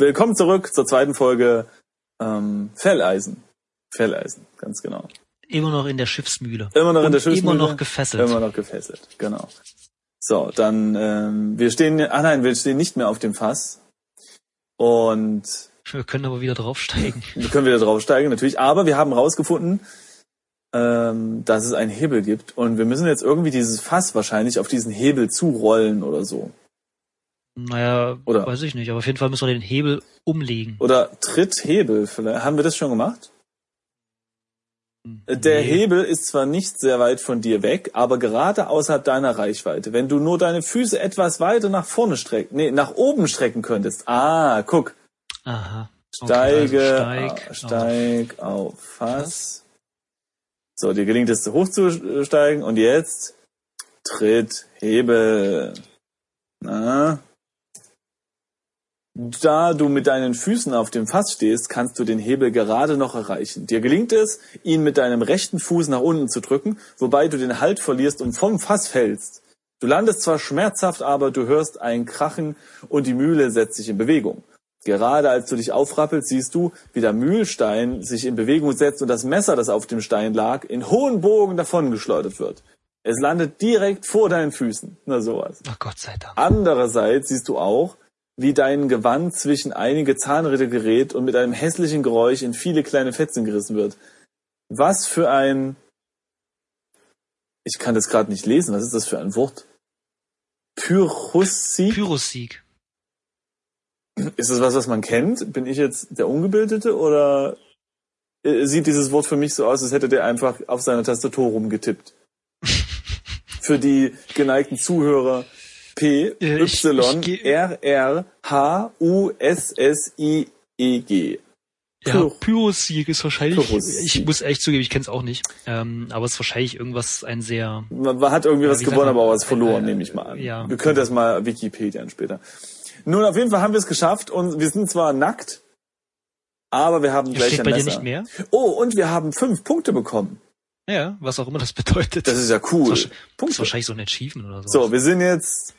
Willkommen zurück zur zweiten Folge ähm, Felleisen. Felleisen, ganz genau. Immer noch in der Schiffsmühle. Immer noch in der Schiffsmühle. Immer noch gefesselt. Immer noch gefesselt, genau. So, dann ähm, wir stehen, ah nein, wir stehen nicht mehr auf dem Fass und wir können aber wieder draufsteigen. Wir können wieder draufsteigen, natürlich. Aber wir haben rausgefunden, ähm, dass es einen Hebel gibt und wir müssen jetzt irgendwie dieses Fass wahrscheinlich auf diesen Hebel zurollen oder so. Naja, oder, weiß ich nicht, aber auf jeden Fall müssen wir den Hebel umlegen. Oder Tritthebel, vielleicht. Haben wir das schon gemacht? Der nee. Hebel ist zwar nicht sehr weit von dir weg, aber gerade außerhalb deiner Reichweite. Wenn du nur deine Füße etwas weiter nach vorne strecken, nee, nach oben strecken könntest. Ah, guck. Aha. Steige, okay, also steig, steig auf, auf Fass. So, dir gelingt es hochzusteigen und jetzt Tritt, Hebel. Na? Da du mit deinen Füßen auf dem Fass stehst, kannst du den Hebel gerade noch erreichen. Dir gelingt es, ihn mit deinem rechten Fuß nach unten zu drücken, wobei du den Halt verlierst und vom Fass fällst. Du landest zwar schmerzhaft, aber du hörst ein Krachen und die Mühle setzt sich in Bewegung. Gerade als du dich aufrappelst, siehst du, wie der Mühlstein sich in Bewegung setzt und das Messer, das auf dem Stein lag, in hohen Bogen davongeschleudert wird. Es landet direkt vor deinen Füßen. Na sowas. Ach Gott sei Dank. Andererseits siehst du auch, wie dein Gewand zwischen einige Zahnräder gerät und mit einem hässlichen Geräusch in viele kleine Fetzen gerissen wird. Was für ein... Ich kann das gerade nicht lesen. Was ist das für ein Wort? Pyrrhussig? Pyrrhussig. Ist das was, was man kennt? Bin ich jetzt der Ungebildete oder äh, sieht dieses Wort für mich so aus, als hätte der einfach auf seiner Tastatur rumgetippt? für die geneigten Zuhörer, P Y R R H U S S I E G. Ja, Pyrosieg ist wahrscheinlich, Pyrosieg. ich muss echt zugeben, ich kenne es auch nicht, ähm, aber es ist wahrscheinlich irgendwas ein sehr... Man hat irgendwie was gewonnen, aber auch was verloren, äh, nehme ich mal an. Ja. Wir können das mal Wikipedia später. Nun, auf jeden Fall haben wir es geschafft und wir sind zwar nackt, aber wir haben gleich Steht ein bei Messer. dir nicht mehr? Oh, und wir haben fünf Punkte bekommen. Ja, was auch immer das bedeutet. Das ist ja cool. Das ist, Punkte. ist wahrscheinlich so ein Achievement oder so. So, wir sind jetzt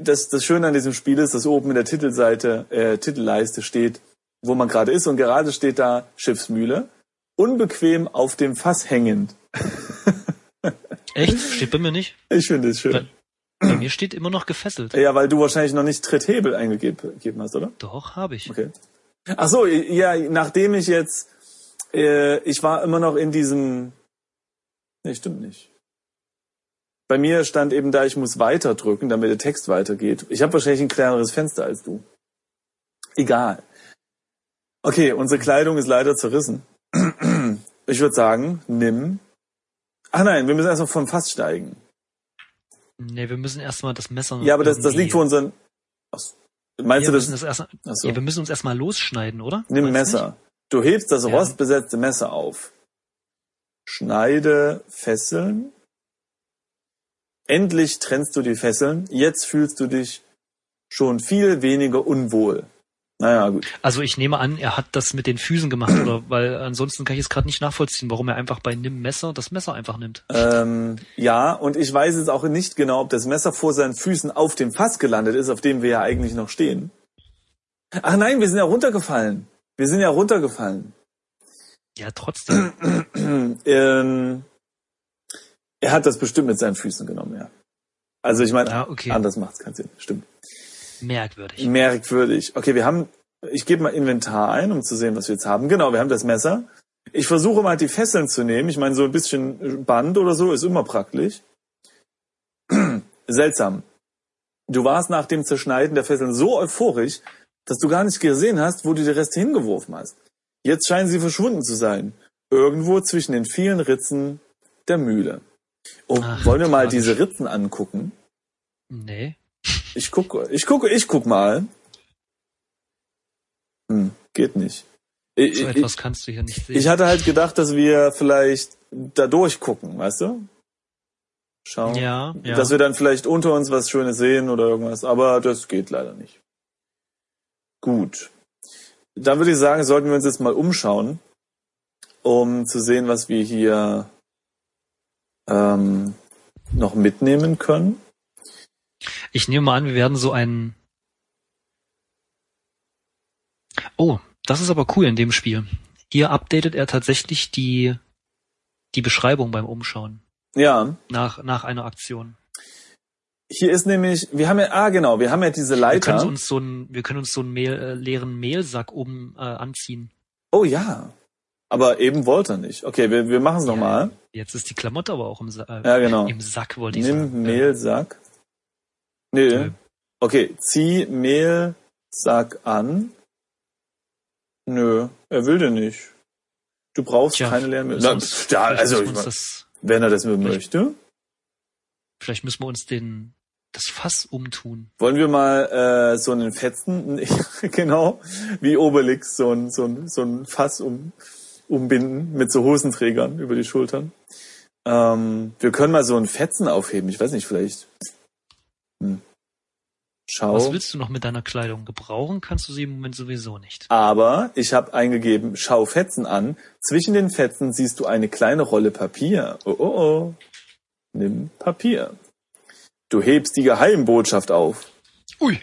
das, das Schöne an diesem Spiel ist, dass oben in der Titelseite, äh, Titelleiste steht, wo man gerade ist und gerade steht da Schiffsmühle. Unbequem auf dem Fass hängend. Echt? Steht bei mir nicht? Ich finde es schön. Bei, bei, mir steht immer noch gefesselt. Ja, weil du wahrscheinlich noch nicht Tritthebel eingegeben hast, oder? Doch, habe ich. Okay. Ach so, ja, nachdem ich jetzt, äh, ich war immer noch in diesem, nee, stimmt nicht. Bei mir stand eben da, ich muss weiter drücken, damit der Text weitergeht. Ich habe wahrscheinlich ein kleineres Fenster als du. Egal. Okay, unsere Kleidung ist leider zerrissen. Ich würde sagen, nimm. Ach nein, wir müssen erstmal vom Fass steigen. Nee, wir müssen erstmal das Messer. Ja, aber das, das liegt vor unseren. Ach, meinst ja, du das? das erst, so. Ja, wir müssen uns erstmal losschneiden, oder? Nimm Messer. Nicht? Du hebst das ja. rostbesetzte Messer auf. Schneide Fesseln Endlich trennst du die Fesseln. Jetzt fühlst du dich schon viel weniger unwohl. Naja, gut. Also ich nehme an, er hat das mit den Füßen gemacht, oder weil ansonsten kann ich es gerade nicht nachvollziehen, warum er einfach bei Nimm Messer das Messer einfach nimmt. Ähm, ja, und ich weiß jetzt auch nicht genau, ob das Messer vor seinen Füßen auf dem Fass gelandet ist, auf dem wir ja eigentlich noch stehen. Ach nein, wir sind ja runtergefallen. Wir sind ja runtergefallen. Ja, trotzdem. ähm, er hat das bestimmt mit seinen Füßen genommen, ja. Also ich meine, ah, okay. anders macht es keinen Sinn. Stimmt. Merkwürdig. Merkwürdig. Okay, wir haben, ich gebe mal Inventar ein, um zu sehen, was wir jetzt haben. Genau, wir haben das Messer. Ich versuche mal die Fesseln zu nehmen. Ich meine, so ein bisschen Band oder so ist immer praktisch. Seltsam. Du warst nach dem Zerschneiden der Fesseln so euphorisch, dass du gar nicht gesehen hast, wo du die Reste hingeworfen hast. Jetzt scheinen sie verschwunden zu sein. Irgendwo zwischen den vielen Ritzen der Mühle. Oh, Ach, wollen wir mal diese Ritzen angucken? Nee. Ich gucke, ich gucke, ich guck mal. Hm, geht nicht. Ich, so etwas ich, kannst du hier nicht sehen. Ich hatte halt gedacht, dass wir vielleicht da durchgucken, weißt du? Schauen. Ja, ja. Dass wir dann vielleicht unter uns was Schönes sehen oder irgendwas, aber das geht leider nicht. Gut. Dann würde ich sagen, sollten wir uns jetzt mal umschauen, um zu sehen, was wir hier ähm, noch mitnehmen können? Ich nehme mal an, wir werden so einen Oh, das ist aber cool in dem Spiel. Hier updatet er tatsächlich die, die Beschreibung beim Umschauen. Ja. Nach, nach einer Aktion. Hier ist nämlich, wir haben ja, ah genau, wir haben ja diese Leiter. Wir können uns so einen, wir können uns so einen Mehl, äh, leeren Mehlsack um äh, anziehen. Oh ja. Aber eben wollte er nicht. Okay, wir, wir machen es ja, nochmal. Jetzt ist die Klamotte aber auch im, Sa äh, ja, genau. im Sack, wollte ich Nimm sagen. Nimm Mehlsack. Nee. nee. Okay, zieh Mehlsack an. Nö, er will den nicht. Du brauchst Tja, keine Mehlsack. Ja, also, ich mein, wenn er das möchte. Vielleicht müssen wir uns den das Fass umtun. Wollen wir mal äh, so einen Fetzen, genau, wie Obelix, so ein, so ein, so ein Fass um, umbinden mit so Hosenträgern über die Schultern. Ähm, wir können mal so einen Fetzen aufheben. Ich weiß nicht, vielleicht. Hm. Schau. Was willst du noch mit deiner Kleidung? Gebrauchen kannst du sie im Moment sowieso nicht. Aber ich habe eingegeben, schau Fetzen an. Zwischen den Fetzen siehst du eine kleine Rolle Papier. Oh, oh, oh. Nimm Papier. Du hebst die Geheimbotschaft auf. Ui.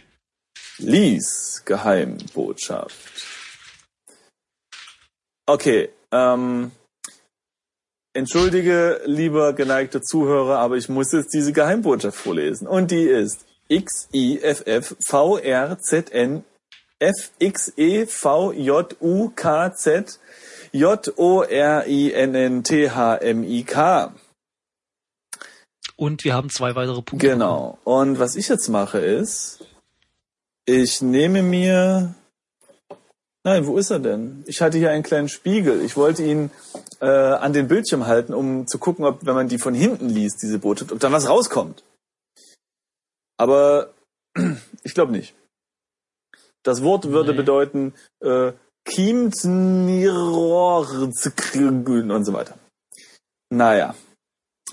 Lies Geheimbotschaft. Okay, ähm, entschuldige, lieber geneigter Zuhörer, aber ich muss jetzt diese Geheimbotschaft vorlesen. Und die ist X I F F V R Z N F X E V J U K Z J O R I N N T H M I K. Und wir haben zwei weitere Punkte. Genau. Und was ich jetzt mache ist, ich nehme mir. Nein, wo ist er denn? Ich hatte hier einen kleinen Spiegel. Ich wollte ihn äh, an den Bildschirm halten, um zu gucken, ob, wenn man die von hinten liest, diese Botschaft, ob da was rauskommt. Aber ich glaube nicht. Das Wort würde nee. bedeuten äh, und so weiter. Naja.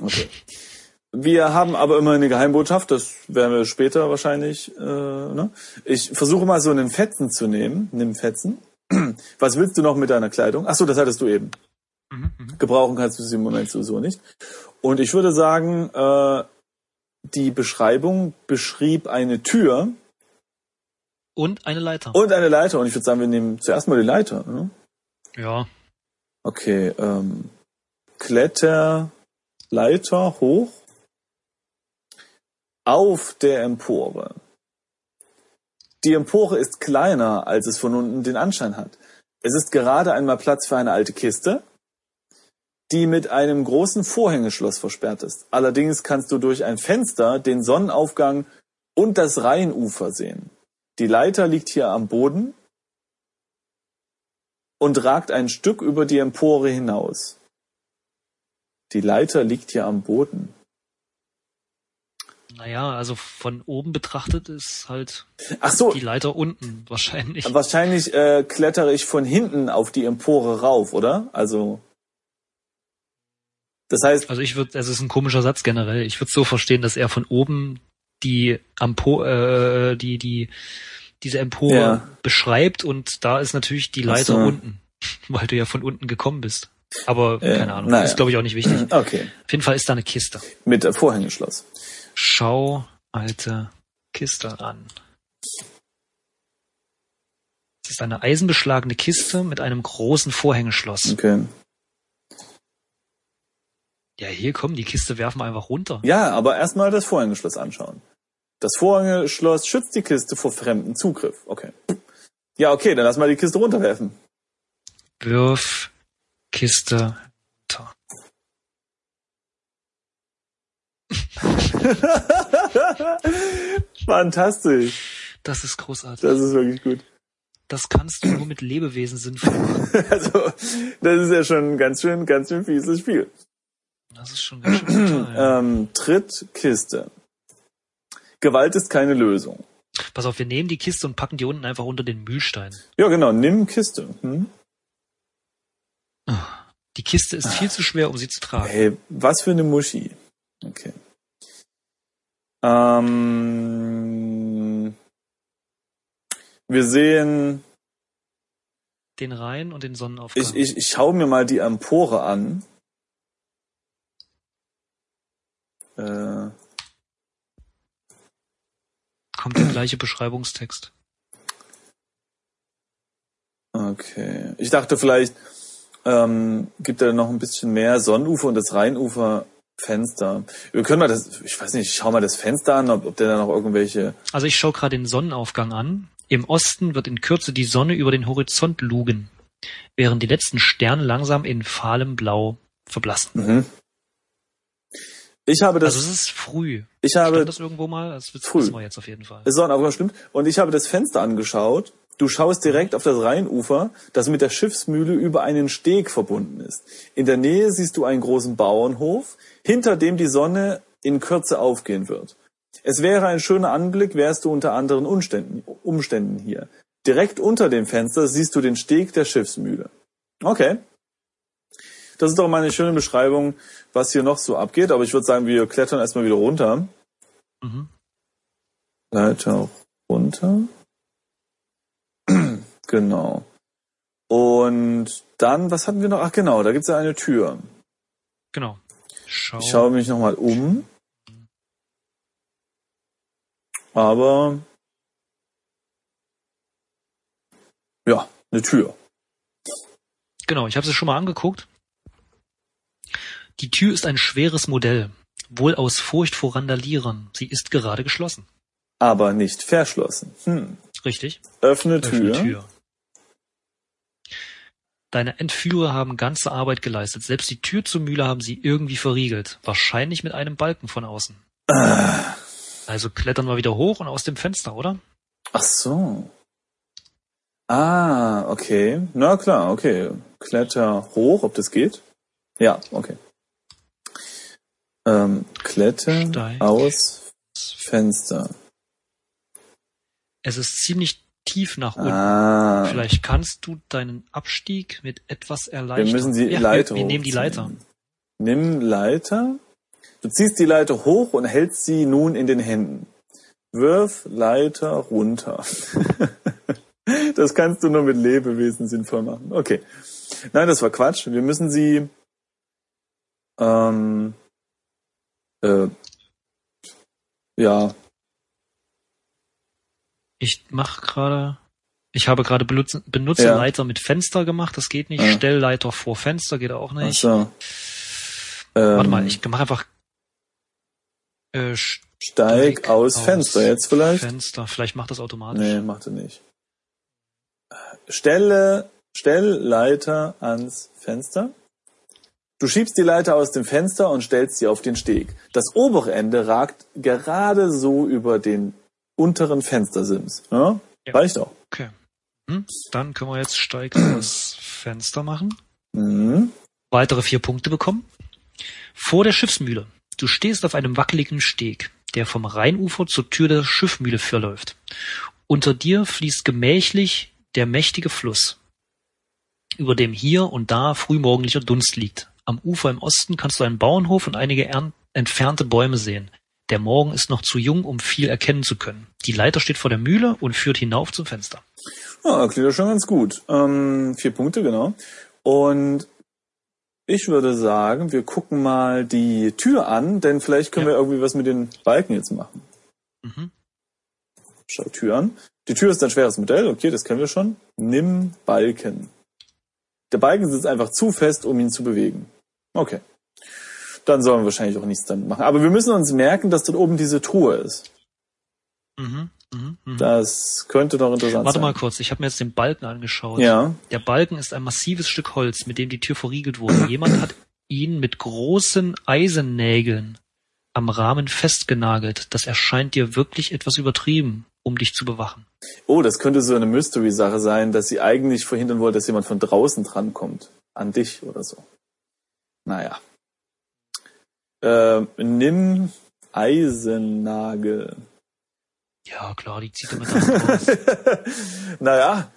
Okay. Wir haben aber immer eine Geheimbotschaft, das werden wir später wahrscheinlich. Äh, ne? Ich versuche mal so einen Fetzen zu nehmen. Nimm Fetzen. Was willst du noch mit deiner Kleidung? Ach so, das hattest du eben. Mhm, mhm. Gebrauchen kannst du sie im Moment sowieso nicht. Und ich würde sagen, äh, die Beschreibung beschrieb eine Tür. Und eine Leiter. Und eine Leiter. Und ich würde sagen, wir nehmen zuerst mal die Leiter. Ne? Ja. Okay. Ähm, Kletterleiter hoch auf der Empore. Die Empore ist kleiner, als es von unten den Anschein hat. Es ist gerade einmal Platz für eine alte Kiste, die mit einem großen Vorhängeschloss versperrt ist. Allerdings kannst du durch ein Fenster den Sonnenaufgang und das Rheinufer sehen. Die Leiter liegt hier am Boden und ragt ein Stück über die Empore hinaus. Die Leiter liegt hier am Boden. Naja, also von oben betrachtet ist halt Ach so. die Leiter unten wahrscheinlich. Wahrscheinlich äh, klettere ich von hinten auf die Empore rauf, oder? Also das heißt. Also ich würde, es ist ein komischer Satz generell. Ich würde so verstehen, dass er von oben die Ampo, äh, die die diese Empore ja. beschreibt und da ist natürlich die Leiter so. unten, weil du ja von unten gekommen bist. Aber ja, keine Ahnung, naja. ist glaube ich auch nicht wichtig. Okay. Auf jeden Fall ist da eine Kiste. Mit Vorhängeschloss. Schau alte Kiste an. Es ist eine eisenbeschlagene Kiste mit einem großen Vorhängeschloss. Okay. Ja, hier kommen die Kiste werfen wir einfach runter. Ja, aber erstmal das Vorhängeschloss anschauen. Das Vorhängeschloss schützt die Kiste vor fremden Zugriff. Okay. Ja, okay, dann lass mal die Kiste runterwerfen. Wirf Kiste runter. Fantastisch. Das ist großartig. Das ist wirklich gut. Das kannst du nur mit Lebewesen sinnvoll machen. Also, das ist ja schon ein ganz schön, ganz schön fieses Spiel. Das ist schon ganz schön brutal, ja. ähm, Tritt Kiste. Gewalt ist keine Lösung. Pass auf, wir nehmen die Kiste und packen die unten einfach unter den Mühlstein. Ja, genau, nimm Kiste. Hm? Die Kiste ist viel zu schwer, um sie zu tragen. Hey, was für eine Muschi. Okay. Ähm, wir sehen den Rhein und den Sonnenaufgang. Ich, ich, ich schaue mir mal die Empore an. Äh, Kommt der gleiche Beschreibungstext. Okay. Ich dachte vielleicht ähm, gibt er noch ein bisschen mehr Sonnenufer und das Rheinufer Fenster. Wir können mal das, ich weiß nicht, ich schau mal das Fenster an, ob, ob der da noch irgendwelche. Also ich schaue gerade den Sonnenaufgang an. Im Osten wird in Kürze die Sonne über den Horizont lugen, während die letzten Sterne langsam in fahlem Blau verblassen. Mhm. Ich habe das. Also es ist früh. Ich habe Stand das irgendwo mal. Das früh. wissen wir jetzt auf jeden Fall. Es Sonnenaufgang stimmt. Und ich habe das Fenster angeschaut. Du schaust direkt auf das Rheinufer, das mit der Schiffsmühle über einen Steg verbunden ist. In der Nähe siehst du einen großen Bauernhof, hinter dem die Sonne in Kürze aufgehen wird. Es wäre ein schöner Anblick, wärst du unter anderen Umständen, Umständen hier. Direkt unter dem Fenster siehst du den Steg der Schiffsmühle. Okay. Das ist doch mal eine schöne Beschreibung, was hier noch so abgeht. Aber ich würde sagen, wir klettern erstmal wieder runter. Mhm. Leiter runter. Genau. Und dann, was hatten wir noch? Ach genau, da gibt's ja eine Tür. Genau. Schau. Ich schaue mich nochmal um. Aber ja, eine Tür. Genau, ich habe sie schon mal angeguckt. Die Tür ist ein schweres Modell, wohl aus Furcht vor Randalierern. Sie ist gerade geschlossen. Aber nicht verschlossen. Hm. Richtig. Öffne Tür. Öffne Tür. Deine Entführer haben ganze Arbeit geleistet. Selbst die Tür zur Mühle haben sie irgendwie verriegelt. Wahrscheinlich mit einem Balken von außen. Ah. Also klettern wir wieder hoch und aus dem Fenster, oder? Ach so. Ah, okay. Na klar, okay. Kletter hoch, ob das geht? Ja, okay. Ähm, Kletter Steig. aus Fenster. Es ist ziemlich tief nach unten. Ah. Vielleicht kannst du deinen Abstieg mit etwas erleichtern. Wir müssen die ja, Leiter wir, wir nehmen die Leiter. Nimm Leiter. Du ziehst die Leiter hoch und hältst sie nun in den Händen. Wirf Leiter runter. das kannst du nur mit Lebewesen sinnvoll machen. Okay. Nein, das war Quatsch. Wir müssen sie ähm, äh, ja. Ich mache gerade. Ich habe gerade Benutzer, Benutzerleiter ja. mit Fenster gemacht, das geht nicht. Ja. Stellleiter vor Fenster geht auch nicht. Ach so. Warte ähm, mal, ich mache einfach äh, Steig, Steig aus, aus Fenster jetzt vielleicht. Fenster, vielleicht macht das automatisch. Nee, macht er nicht. Stelle Stellleiter ans Fenster. Du schiebst die Leiter aus dem Fenster und stellst sie auf den Steg. Das obere Ende ragt gerade so über den unteren Fenstersims. Ja? ja. Reicht auch. Okay. Hm, dann können wir jetzt Steig das Fenster machen. Mhm. Weitere vier Punkte bekommen. Vor der Schiffsmühle. Du stehst auf einem wackeligen Steg, der vom Rheinufer zur Tür der Schiffmühle verläuft. Unter dir fließt gemächlich der mächtige Fluss, über dem hier und da frühmorgendlicher Dunst liegt. Am Ufer im Osten kannst du einen Bauernhof und einige entfernte Bäume sehen. Der Morgen ist noch zu jung, um viel erkennen zu können. Die Leiter steht vor der Mühle und führt hinauf zum Fenster. Ah, klingt ja schon ganz gut. Ähm, vier Punkte, genau. Und ich würde sagen, wir gucken mal die Tür an, denn vielleicht können ja. wir irgendwie was mit den Balken jetzt machen. Mhm. Schau Tür an. Die Tür ist ein schweres Modell, okay, das kennen wir schon. Nimm Balken. Der Balken sitzt einfach zu fest, um ihn zu bewegen. Okay. Dann sollen wir wahrscheinlich auch nichts damit machen. Aber wir müssen uns merken, dass dort oben diese Truhe ist. Mhm, mh, mh. Das könnte doch interessant Warte sein. Warte mal kurz, ich habe mir jetzt den Balken angeschaut. Ja. Der Balken ist ein massives Stück Holz, mit dem die Tür verriegelt wurde. Jemand hat ihn mit großen Eisennägeln am Rahmen festgenagelt. Das erscheint dir wirklich etwas übertrieben, um dich zu bewachen. Oh, das könnte so eine Mystery-Sache sein, dass sie eigentlich verhindern wollte, dass jemand von draußen drankommt. An dich oder so. Naja. Äh, nimm Eisennagel. Ja, klar, die zieht er mit raus. naja,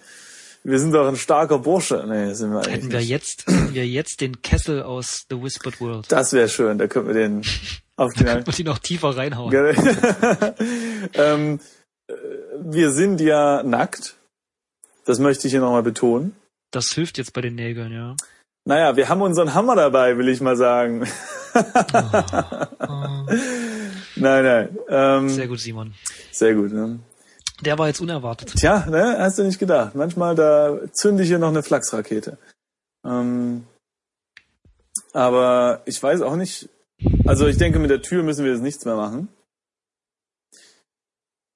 wir sind doch ein starker Bursche. Nee, sind wir eigentlich Hätten wir nicht. jetzt, hätten wir jetzt den Kessel aus The Whispered World. Das wäre schön, da könnten wir den auf den... könnten wir die noch tiefer reinhauen. ähm, äh, wir sind ja nackt. Das möchte ich hier nochmal betonen. Das hilft jetzt bei den Nägeln, ja. Naja, wir haben unseren Hammer dabei, will ich mal sagen. oh, oh. Nein, nein. Ähm, sehr gut, Simon. Sehr gut. Ne? Der war jetzt unerwartet. Tja, ne, hast du nicht gedacht. Manchmal da zünde ich hier noch eine Flachsrakete. Ähm, aber ich weiß auch nicht. Also ich denke, mit der Tür müssen wir jetzt nichts mehr machen.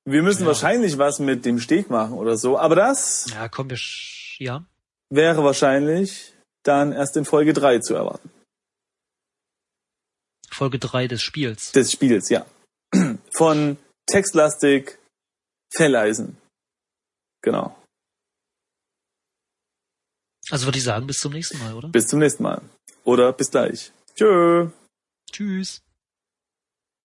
Wir müssen ja. wahrscheinlich was mit dem Steg machen oder so. Aber das. Ja, komm, wir, ja. Wäre wahrscheinlich dann erst in Folge 3 zu erwarten. Folge 3 des Spiels. Des Spiels, ja. Von Textlastik Felleisen. Genau. Also würde ich sagen, bis zum nächsten Mal, oder? Bis zum nächsten Mal. Oder bis gleich. Tschö. Tschüss.